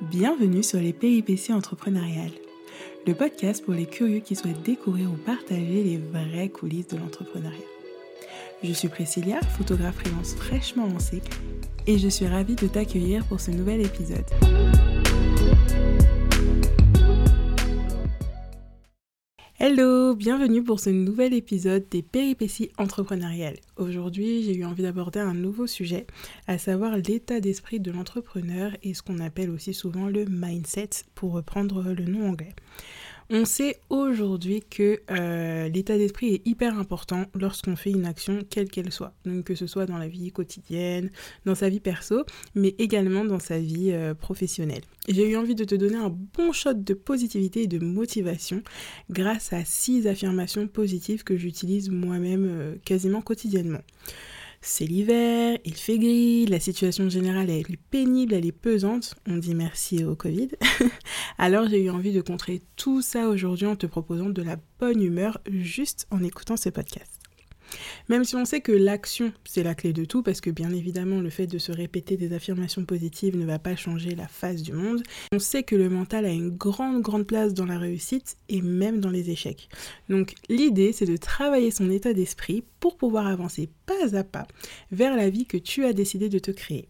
Bienvenue sur les péripéties entrepreneuriales, le podcast pour les curieux qui souhaitent découvrir ou partager les vraies coulisses de l'entrepreneuriat. Je suis Priscilla, photographe freelance fraîchement lancée, et je suis ravie de t'accueillir pour ce nouvel épisode. Hello, bienvenue pour ce nouvel épisode des péripéties entrepreneuriales. Aujourd'hui, j'ai eu envie d'aborder un nouveau sujet, à savoir l'état d'esprit de l'entrepreneur et ce qu'on appelle aussi souvent le mindset, pour reprendre le nom anglais. On sait aujourd'hui que euh, l'état d'esprit est hyper important lorsqu'on fait une action quelle qu'elle soit. Donc que ce soit dans la vie quotidienne, dans sa vie perso, mais également dans sa vie euh, professionnelle. J'ai eu envie de te donner un bon shot de positivité et de motivation grâce à six affirmations positives que j'utilise moi-même euh, quasiment quotidiennement. C'est l'hiver, il fait gris, la situation générale est pénible, elle est pesante. On dit merci au Covid. Alors j'ai eu envie de contrer tout ça aujourd'hui en te proposant de la bonne humeur juste en écoutant ce podcast. Même si on sait que l'action, c'est la clé de tout, parce que bien évidemment, le fait de se répéter des affirmations positives ne va pas changer la face du monde, on sait que le mental a une grande, grande place dans la réussite et même dans les échecs. Donc l'idée, c'est de travailler son état d'esprit pour pouvoir avancer pas à pas vers la vie que tu as décidé de te créer.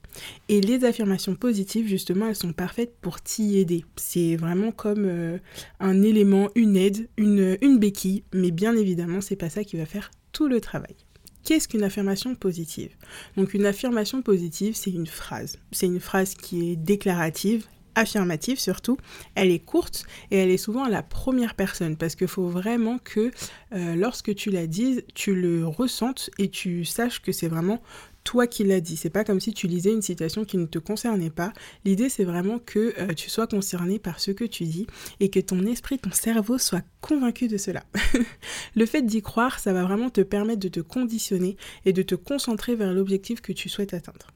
Et les affirmations positives, justement, elles sont parfaites pour t'y aider. C'est vraiment comme euh, un élément, une aide, une, une béquille, mais bien évidemment, c'est pas ça qui va faire tout le travail. Qu'est-ce qu'une affirmation positive? Donc une affirmation positive, c'est une phrase. C'est une phrase qui est déclarative, affirmative surtout. Elle est courte et elle est souvent à la première personne parce qu'il faut vraiment que euh, lorsque tu la dises, tu le ressentes et tu saches que c'est vraiment toi qui l'as dit. C'est pas comme si tu lisais une citation qui ne te concernait pas. L'idée, c'est vraiment que euh, tu sois concerné par ce que tu dis et que ton esprit, ton cerveau soit convaincu de cela. le fait d'y croire, ça va vraiment te permettre de te conditionner et de te concentrer vers l'objectif que tu souhaites atteindre.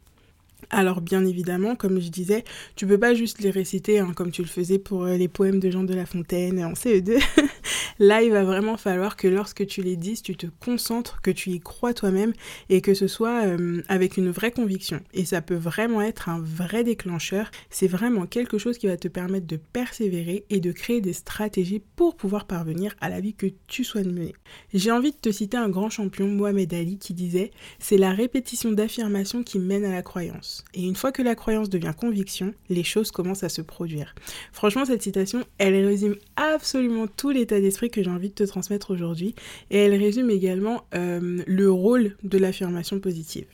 Alors bien évidemment, comme je disais, tu peux pas juste les réciter hein, comme tu le faisais pour euh, les poèmes de Jean de La Fontaine en CE2. Là, il va vraiment falloir que lorsque tu les dises, tu te concentres, que tu y crois toi-même et que ce soit euh, avec une vraie conviction. Et ça peut vraiment être un vrai déclencheur. C'est vraiment quelque chose qui va te permettre de persévérer et de créer des stratégies pour pouvoir parvenir à la vie que tu souhaites mener. J'ai envie de te citer un grand champion, Mohamed Ali, qui disait C'est la répétition d'affirmations qui mène à la croyance. Et une fois que la croyance devient conviction, les choses commencent à se produire. Franchement, cette citation, elle résume absolument tout l'état d'esprit que j'ai envie de te transmettre aujourd'hui et elle résume également euh, le rôle de l'affirmation positive.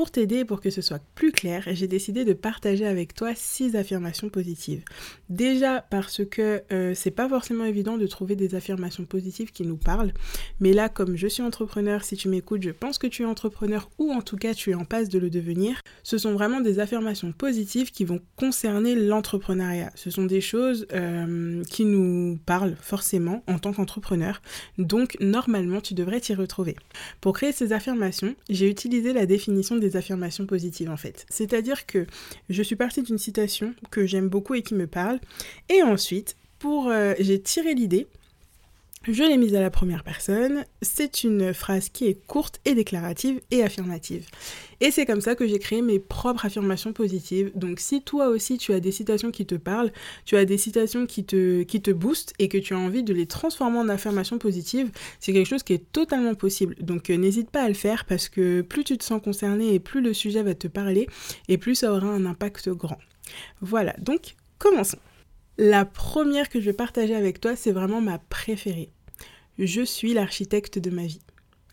Pour t'aider pour que ce soit plus clair, j'ai décidé de partager avec toi six affirmations positives. Déjà parce que euh, c'est pas forcément évident de trouver des affirmations positives qui nous parlent, mais là comme je suis entrepreneur, si tu m'écoutes, je pense que tu es entrepreneur ou en tout cas tu es en passe de le devenir. Ce sont vraiment des affirmations positives qui vont concerner l'entrepreneuriat. Ce sont des choses euh, qui nous parlent forcément en tant qu'entrepreneur, donc normalement tu devrais t'y retrouver. Pour créer ces affirmations, j'ai utilisé la définition des affirmations positives en fait. C'est-à-dire que je suis partie d'une citation que j'aime beaucoup et qui me parle. Et ensuite, euh, j'ai tiré l'idée je l'ai mise à la première personne. C'est une phrase qui est courte et déclarative et affirmative. Et c'est comme ça que j'ai créé mes propres affirmations positives. Donc si toi aussi tu as des citations qui te parlent, tu as des citations qui te, qui te boostent et que tu as envie de les transformer en affirmations positives, c'est quelque chose qui est totalement possible. Donc euh, n'hésite pas à le faire parce que plus tu te sens concerné et plus le sujet va te parler et plus ça aura un impact grand. Voilà, donc commençons. La première que je vais partager avec toi, c'est vraiment ma préférée. Je suis l'architecte de ma vie.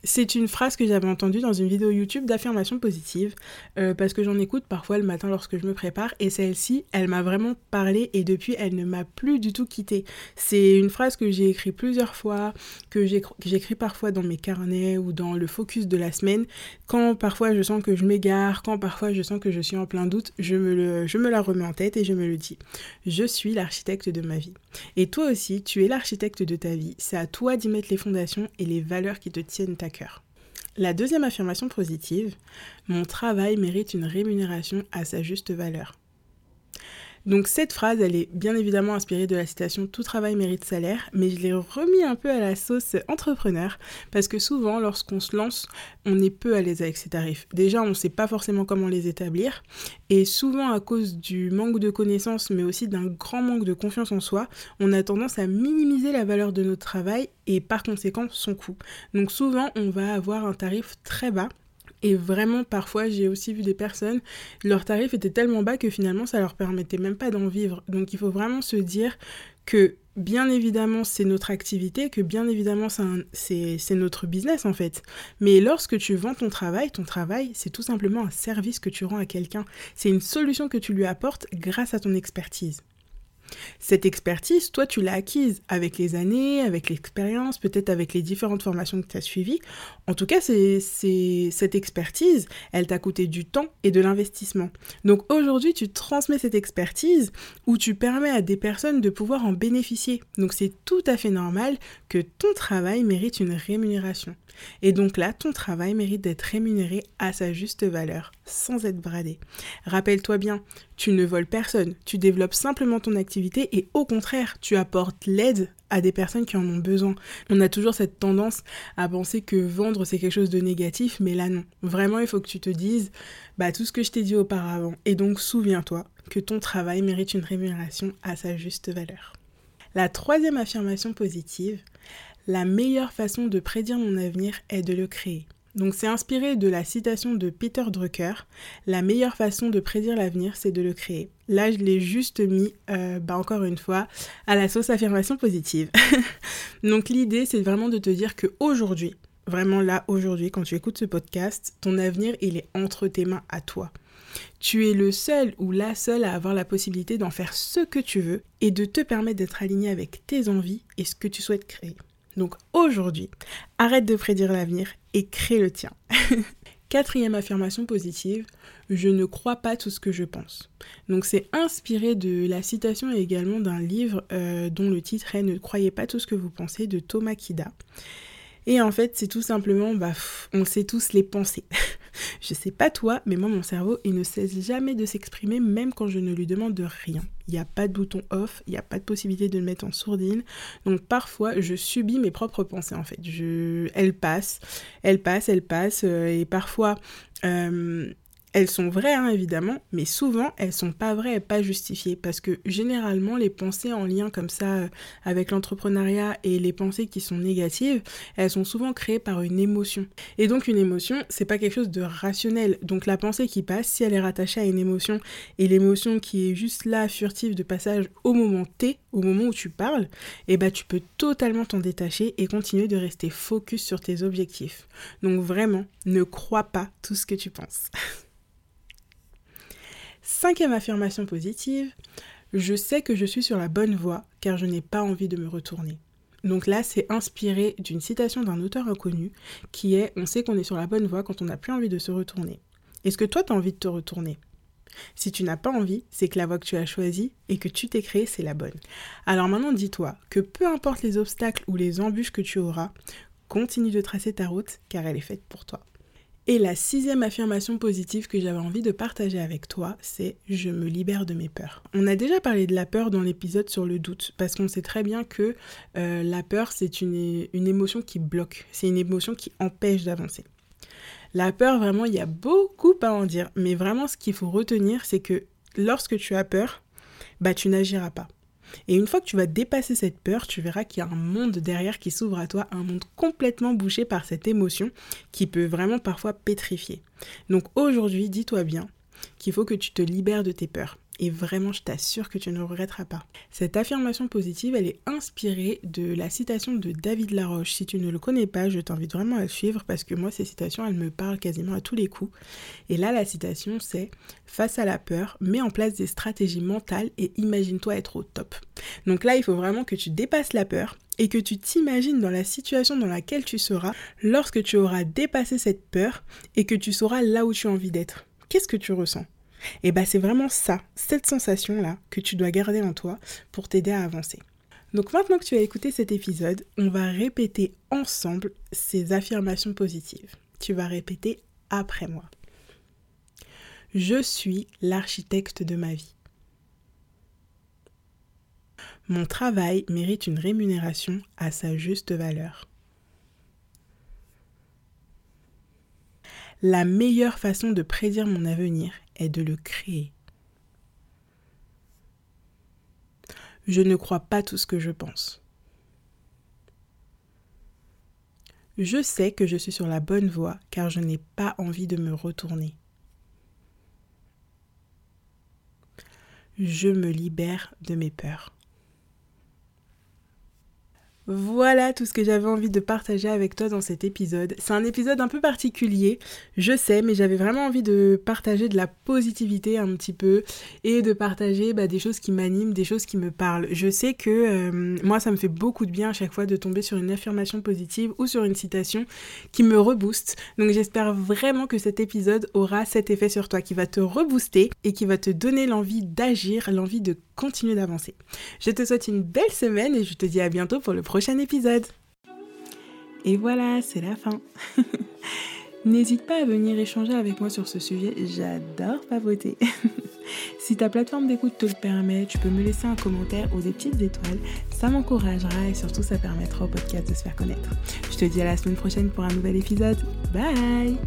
C'est une phrase que j'avais entendue dans une vidéo YouTube d'affirmation positive, euh, parce que j'en écoute parfois le matin lorsque je me prépare, et celle-ci, elle m'a vraiment parlé, et depuis, elle ne m'a plus du tout quittée. C'est une phrase que j'ai écrite plusieurs fois, que j'écris parfois dans mes carnets ou dans le focus de la semaine, quand parfois je sens que je m'égare, quand parfois je sens que je suis en plein doute, je me, le, je me la remets en tête et je me le dis. Je suis l'architecte de ma vie. Et toi aussi, tu es l'architecte de ta vie. C'est à toi d'y mettre les fondations et les valeurs qui te tiennent La deuxième affirmation positive, mon travail mérite une rémunération à sa juste valeur. Donc cette phrase, elle est bien évidemment inspirée de la citation Tout travail mérite salaire, mais je l'ai remis un peu à la sauce entrepreneur, parce que souvent, lorsqu'on se lance, on est peu à l'aise avec ces tarifs. Déjà, on ne sait pas forcément comment les établir, et souvent à cause du manque de connaissances, mais aussi d'un grand manque de confiance en soi, on a tendance à minimiser la valeur de notre travail et par conséquent son coût. Donc souvent, on va avoir un tarif très bas et vraiment, parfois, j'ai aussi vu des personnes, leur tarif était tellement bas que finalement, ça leur permettait même pas d'en vivre. Donc, il faut vraiment se dire que, bien évidemment, c'est notre activité, que bien évidemment, c'est notre business en fait. Mais lorsque tu vends ton travail, ton travail, c'est tout simplement un service que tu rends à quelqu'un. C'est une solution que tu lui apportes grâce à ton expertise. Cette expertise, toi, tu l'as acquise avec les années, avec l'expérience, peut-être avec les différentes formations que tu as suivies. En tout cas, c'est, cette expertise, elle t'a coûté du temps et de l'investissement. Donc aujourd'hui, tu transmets cette expertise où tu permets à des personnes de pouvoir en bénéficier. Donc c'est tout à fait normal que ton travail mérite une rémunération. Et donc là, ton travail mérite d'être rémunéré à sa juste valeur, sans être bradé. Rappelle-toi bien, tu ne voles personne, tu développes simplement ton activité et au contraire, tu apportes l'aide à des personnes qui en ont besoin. On a toujours cette tendance à penser que vendre c'est quelque chose de négatif, mais là non. Vraiment, il faut que tu te dises bah, tout ce que je t'ai dit auparavant. Et donc souviens-toi que ton travail mérite une rémunération à sa juste valeur. La troisième affirmation positive, la meilleure façon de prédire mon avenir est de le créer. Donc c'est inspiré de la citation de Peter Drucker. La meilleure façon de prédire l'avenir, c'est de le créer. Là, je l'ai juste mis, euh, bah encore une fois, à la sauce affirmation positive. Donc l'idée, c'est vraiment de te dire que aujourd'hui, vraiment là, aujourd'hui, quand tu écoutes ce podcast, ton avenir, il est entre tes mains à toi. Tu es le seul ou la seule à avoir la possibilité d'en faire ce que tu veux et de te permettre d'être aligné avec tes envies et ce que tu souhaites créer. Donc aujourd'hui, arrête de prédire l'avenir et crée le tien. Quatrième affirmation positive, je ne crois pas tout ce que je pense. Donc c'est inspiré de la citation également d'un livre euh, dont le titre est Ne croyez pas tout ce que vous pensez de Thomas Kida. Et en fait, c'est tout simplement, bah, on sait tous les pensées. je sais pas toi, mais moi, mon cerveau, il ne cesse jamais de s'exprimer, même quand je ne lui demande de rien. Il n'y a pas de bouton off, il n'y a pas de possibilité de le mettre en sourdine. Donc parfois, je subis mes propres pensées, en fait. Je... Elles passent, elles passent, elles passent. Euh, et parfois, euh, elles sont vraies, hein, évidemment, mais souvent, elles sont pas vraies et pas justifiées. Parce que généralement, les pensées en lien comme ça euh, avec l'entrepreneuriat et les pensées qui sont négatives, elles sont souvent créées par une émotion. Et donc, une émotion, c'est pas quelque chose de rationnel. Donc, la pensée qui passe, si elle est rattachée à une émotion, et l'émotion qui est juste là, furtive de passage au moment T, au moment où tu parles, et eh bah, ben, tu peux totalement t'en détacher et continuer de rester focus sur tes objectifs. Donc, vraiment, ne crois pas tout ce que tu penses. Cinquième affirmation positive, je sais que je suis sur la bonne voie car je n'ai pas envie de me retourner. Donc là, c'est inspiré d'une citation d'un auteur inconnu qui est On sait qu'on est sur la bonne voie quand on n'a plus envie de se retourner. Est-ce que toi, tu as envie de te retourner? Si tu n'as pas envie, c'est que la voie que tu as choisie et que tu t'es créée, c'est la bonne. Alors maintenant, dis-toi que peu importe les obstacles ou les embûches que tu auras, continue de tracer ta route car elle est faite pour toi. Et la sixième affirmation positive que j'avais envie de partager avec toi, c'est je me libère de mes peurs. On a déjà parlé de la peur dans l'épisode sur le doute, parce qu'on sait très bien que euh, la peur, c'est une, une émotion qui bloque, c'est une émotion qui empêche d'avancer. La peur, vraiment, il y a beaucoup à en dire, mais vraiment, ce qu'il faut retenir, c'est que lorsque tu as peur, bah tu n'agiras pas. Et une fois que tu vas dépasser cette peur, tu verras qu'il y a un monde derrière qui s'ouvre à toi, un monde complètement bouché par cette émotion qui peut vraiment parfois pétrifier. Donc aujourd'hui, dis-toi bien qu'il faut que tu te libères de tes peurs et vraiment je t'assure que tu ne regretteras pas. Cette affirmation positive, elle est inspirée de la citation de David Laroche. Si tu ne le connais pas, je t'invite vraiment à le suivre parce que moi, ces citations, elles me parlent quasiment à tous les coups. Et là, la citation, c'est Face à la peur, mets en place des stratégies mentales et imagine-toi être au top. Donc là, il faut vraiment que tu dépasses la peur et que tu t'imagines dans la situation dans laquelle tu seras lorsque tu auras dépassé cette peur et que tu sauras là où tu as envie d'être. Qu'est-ce que tu ressens? Et bah c'est vraiment ça, cette sensation-là, que tu dois garder en toi pour t'aider à avancer. Donc maintenant que tu as écouté cet épisode, on va répéter ensemble ces affirmations positives. Tu vas répéter après moi. Je suis l'architecte de ma vie. Mon travail mérite une rémunération à sa juste valeur. La meilleure façon de prédire mon avenir est de le créer. Je ne crois pas tout ce que je pense. Je sais que je suis sur la bonne voie car je n'ai pas envie de me retourner. Je me libère de mes peurs. Voilà tout ce que j'avais envie de partager avec toi dans cet épisode. C'est un épisode un peu particulier, je sais, mais j'avais vraiment envie de partager de la positivité un petit peu et de partager bah, des choses qui m'animent, des choses qui me parlent. Je sais que euh, moi, ça me fait beaucoup de bien à chaque fois de tomber sur une affirmation positive ou sur une citation qui me rebooste. Donc j'espère vraiment que cet épisode aura cet effet sur toi, qui va te rebooster et qui va te donner l'envie d'agir, l'envie de continuer d'avancer. Je te souhaite une belle semaine et je te dis à bientôt pour le prochain prochain épisode. Et voilà, c'est la fin. N'hésite pas à venir échanger avec moi sur ce sujet, j'adore papoter. si ta plateforme d'écoute te le permet, tu peux me laisser un commentaire ou des petites étoiles, ça m'encouragera et surtout ça permettra au podcast de se faire connaître. Je te dis à la semaine prochaine pour un nouvel épisode. Bye